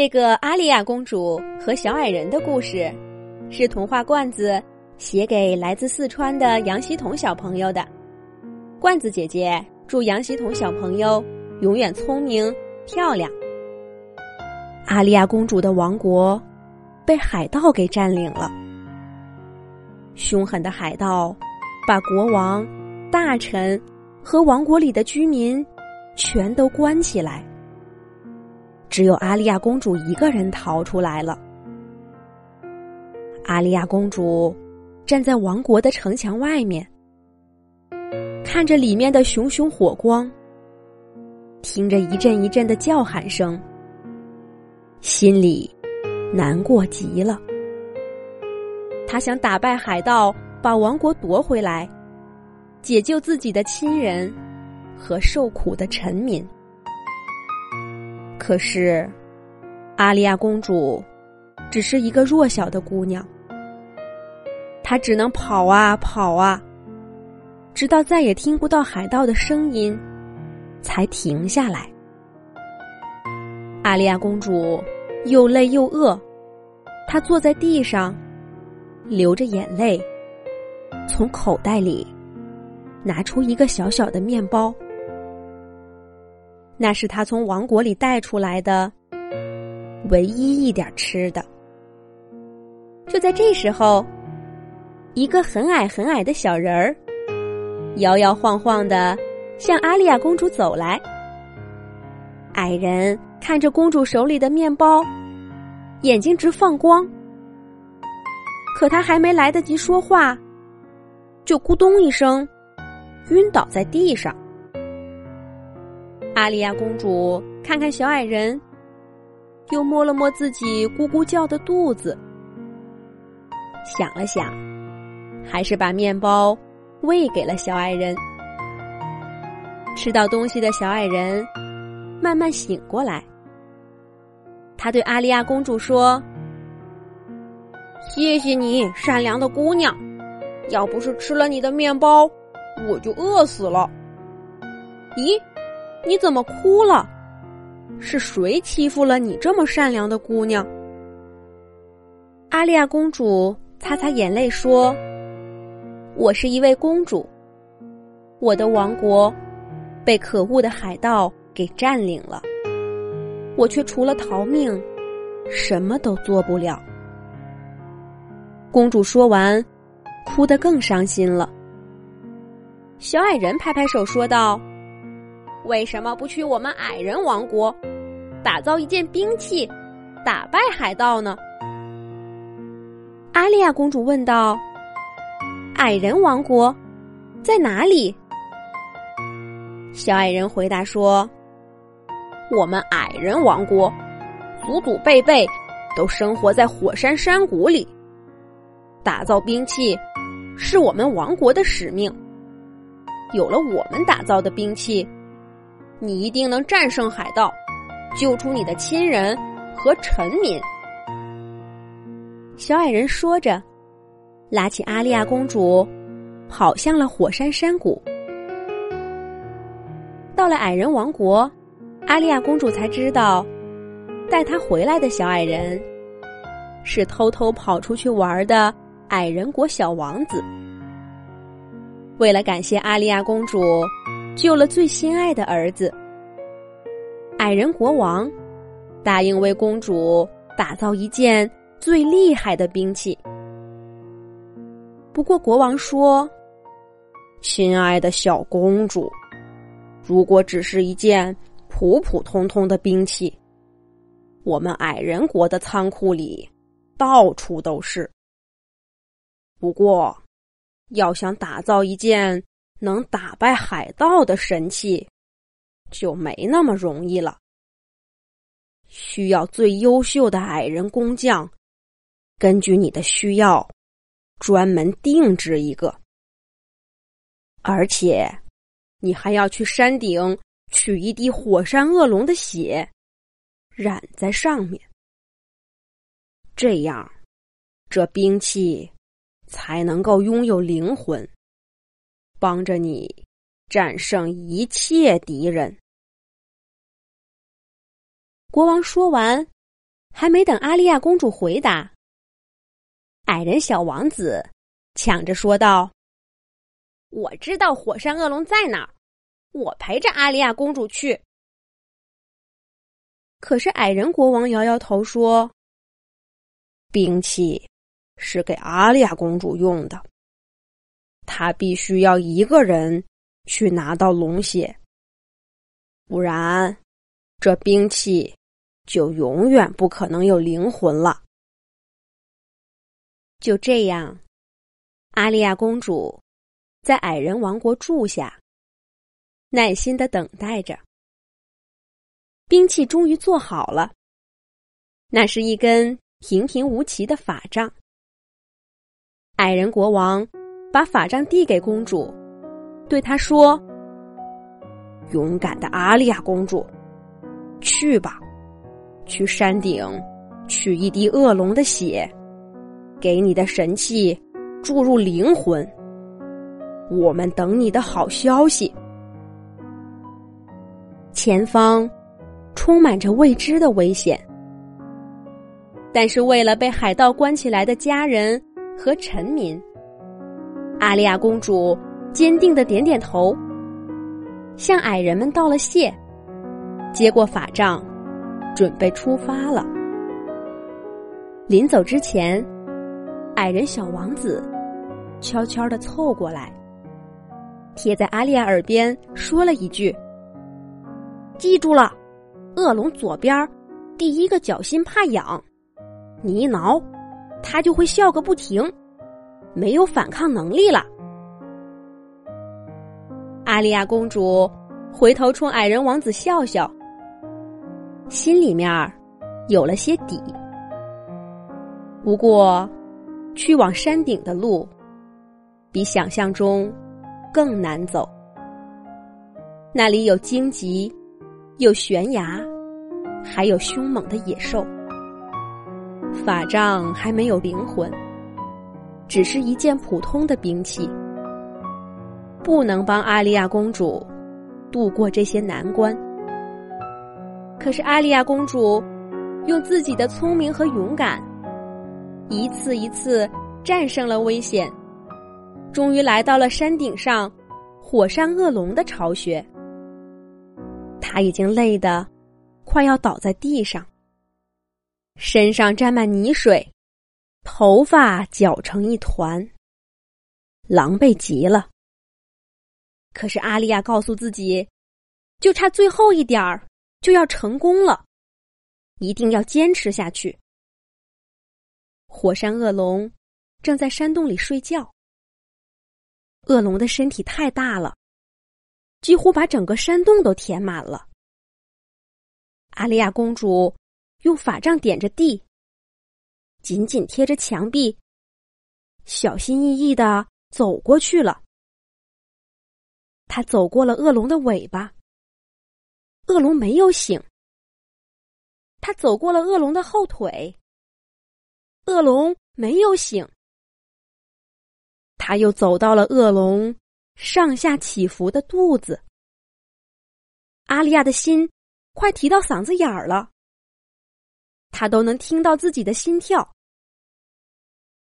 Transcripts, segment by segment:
这个阿丽亚公主和小矮人的故事，是童话罐子写给来自四川的杨希彤小朋友的。罐子姐姐祝杨希彤小朋友永远聪明漂亮。阿丽亚公主的王国被海盗给占领了，凶狠的海盗把国王、大臣和王国里的居民全都关起来。只有阿丽亚公主一个人逃出来了。阿丽亚公主站在王国的城墙外面，看着里面的熊熊火光，听着一阵一阵的叫喊声，心里难过极了。她想打败海盗，把王国夺回来，解救自己的亲人和受苦的臣民。可是，阿丽亚公主只是一个弱小的姑娘，她只能跑啊跑啊，直到再也听不到海盗的声音，才停下来。阿丽亚公主又累又饿，她坐在地上，流着眼泪，从口袋里拿出一个小小的面包。那是他从王国里带出来的唯一一点吃的。就在这时候，一个很矮很矮的小人儿摇摇晃晃的向阿丽亚公主走来。矮人看着公主手里的面包，眼睛直放光。可他还没来得及说话，就咕咚一声晕倒在地上。阿丽亚公主看看小矮人，又摸了摸自己咕咕叫的肚子，想了想，还是把面包喂给了小矮人。吃到东西的小矮人慢慢醒过来，他对阿丽亚公主说：“谢谢你，善良的姑娘，要不是吃了你的面包，我就饿死了。”咦？你怎么哭了？是谁欺负了你这么善良的姑娘？阿丽亚公主擦擦眼泪说：“我是一位公主，我的王国被可恶的海盗给占领了，我却除了逃命，什么都做不了。”公主说完，哭得更伤心了。小矮人拍拍手说道。为什么不去我们矮人王国，打造一件兵器，打败海盗呢？阿丽亚公主问道。矮人王国在哪里？小矮人回答说：“我们矮人王国，祖祖辈辈都生活在火山山谷里，打造兵器是我们王国的使命。有了我们打造的兵器。”你一定能战胜海盗，救出你的亲人和臣民。小矮人说着，拉起阿丽亚公主，跑向了火山山谷。到了矮人王国，阿丽亚公主才知道，带她回来的小矮人是偷偷跑出去玩的矮人国小王子。为了感谢阿丽亚公主。救了最心爱的儿子，矮人国王答应为公主打造一件最厉害的兵器。不过国王说：“亲爱的小公主，如果只是一件普普通通的兵器，我们矮人国的仓库里到处都是。不过，要想打造一件……”能打败海盗的神器，就没那么容易了。需要最优秀的矮人工匠，根据你的需要，专门定制一个。而且，你还要去山顶取一滴火山恶龙的血，染在上面。这样，这兵器才能够拥有灵魂。帮着你战胜一切敌人。国王说完，还没等阿丽亚公主回答，矮人小王子抢着说道：“我知道火山恶龙在哪儿，我陪着阿丽亚公主去。”可是矮人国王摇摇头说：“兵器是给阿丽亚公主用的，他必须要一个人去拿到龙血，不然这兵器。”就永远不可能有灵魂了。就这样，阿丽亚公主在矮人王国住下，耐心的等待着。兵器终于做好了，那是一根平平无奇的法杖。矮人国王把法杖递给公主，对她说：“勇敢的阿丽亚公主，去吧。”去山顶取一滴恶龙的血，给你的神器注入灵魂。我们等你的好消息。前方充满着未知的危险，但是为了被海盗关起来的家人和臣民，阿丽亚公主坚定的点点头，向矮人们道了谢，接过法杖。准备出发了。临走之前，矮人小王子悄悄的凑过来，贴在阿丽亚耳边说了一句：“记住了，恶龙左边第一个脚心怕痒，你一挠，它就会笑个不停，没有反抗能力了。”阿丽亚公主回头冲矮人王子笑笑。心里面有了些底，不过去往山顶的路比想象中更难走。那里有荆棘，有悬崖，还有凶猛的野兽。法杖还没有灵魂，只是一件普通的兵器，不能帮阿丽亚公主度过这些难关。可是，阿丽亚公主用自己的聪明和勇敢，一次一次战胜了危险，终于来到了山顶上火山恶龙的巢穴。她已经累得快要倒在地上，身上沾满泥水，头发搅成一团，狼狈极了。可是，阿丽亚告诉自己，就差最后一点儿。就要成功了，一定要坚持下去。火山恶龙正在山洞里睡觉。恶龙的身体太大了，几乎把整个山洞都填满了。阿丽亚公主用法杖点着地，紧紧贴着墙壁，小心翼翼的走过去了。他走过了恶龙的尾巴。恶龙没有醒，他走过了恶龙的后腿。恶龙没有醒，他又走到了恶龙上下起伏的肚子。阿丽亚的心快提到嗓子眼儿了，他都能听到自己的心跳。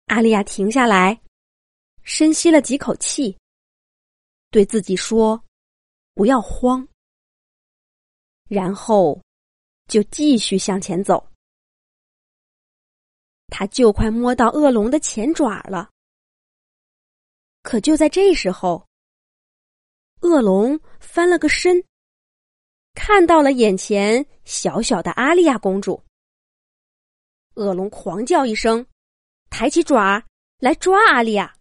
阿丽亚停下来，深吸了几口气，对自己说：“不要慌。”然后，就继续向前走。他就快摸到恶龙的前爪了。可就在这时候，恶龙翻了个身，看到了眼前小小的阿丽亚公主。恶龙狂叫一声，抬起爪来抓阿丽亚。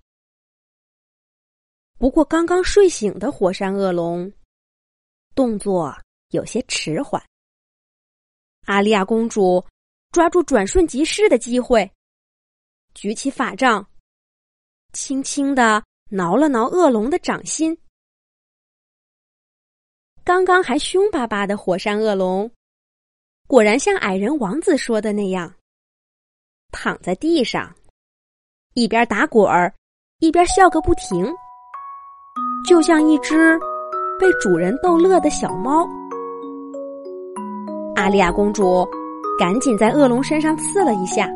不过，刚刚睡醒的火山恶龙动作。有些迟缓。阿丽亚公主抓住转瞬即逝的机会，举起法杖，轻轻的挠了挠恶龙的掌心。刚刚还凶巴巴的火山恶龙，果然像矮人王子说的那样，躺在地上，一边打滚儿，一边笑个不停，就像一只被主人逗乐的小猫。阿丽亚公主赶紧在恶龙身上刺了一下，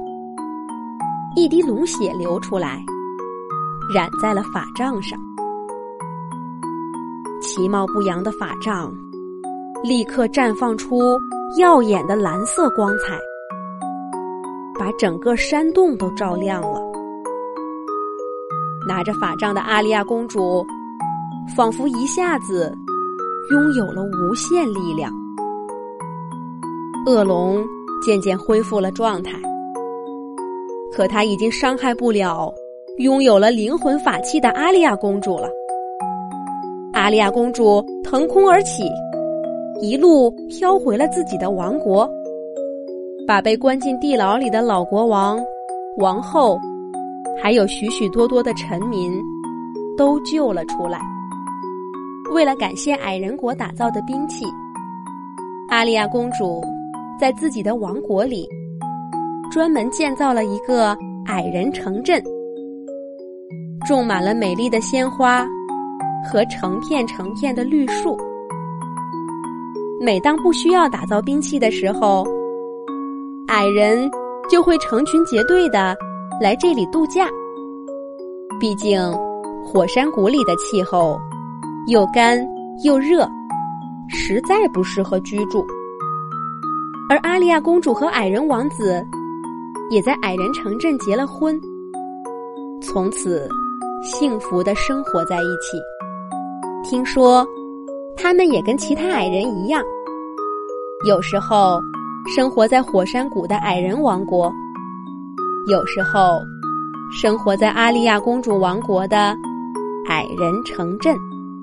一滴龙血流出来，染在了法杖上。其貌不扬的法杖立刻绽放出耀眼的蓝色光彩，把整个山洞都照亮了。拿着法杖的阿丽亚公主，仿佛一下子拥有了无限力量。恶龙渐渐恢复了状态，可他已经伤害不了拥有了灵魂法器的阿丽亚公主了。阿丽亚公主腾空而起，一路飘回了自己的王国，把被关进地牢里的老国王、王后。还有许许多多的臣民，都救了出来。为了感谢矮人国打造的兵器，阿丽亚公主在自己的王国里专门建造了一个矮人城镇，种满了美丽的鲜花和成片成片的绿树。每当不需要打造兵器的时候，矮人就会成群结队的。来这里度假。毕竟，火山谷里的气候又干又热，实在不适合居住。而阿丽亚公主和矮人王子也在矮人城镇结了婚，从此幸福的生活在一起。听说，他们也跟其他矮人一样，有时候生活在火山谷的矮人王国。有时候，生活在阿利亚公主王国的矮人城镇。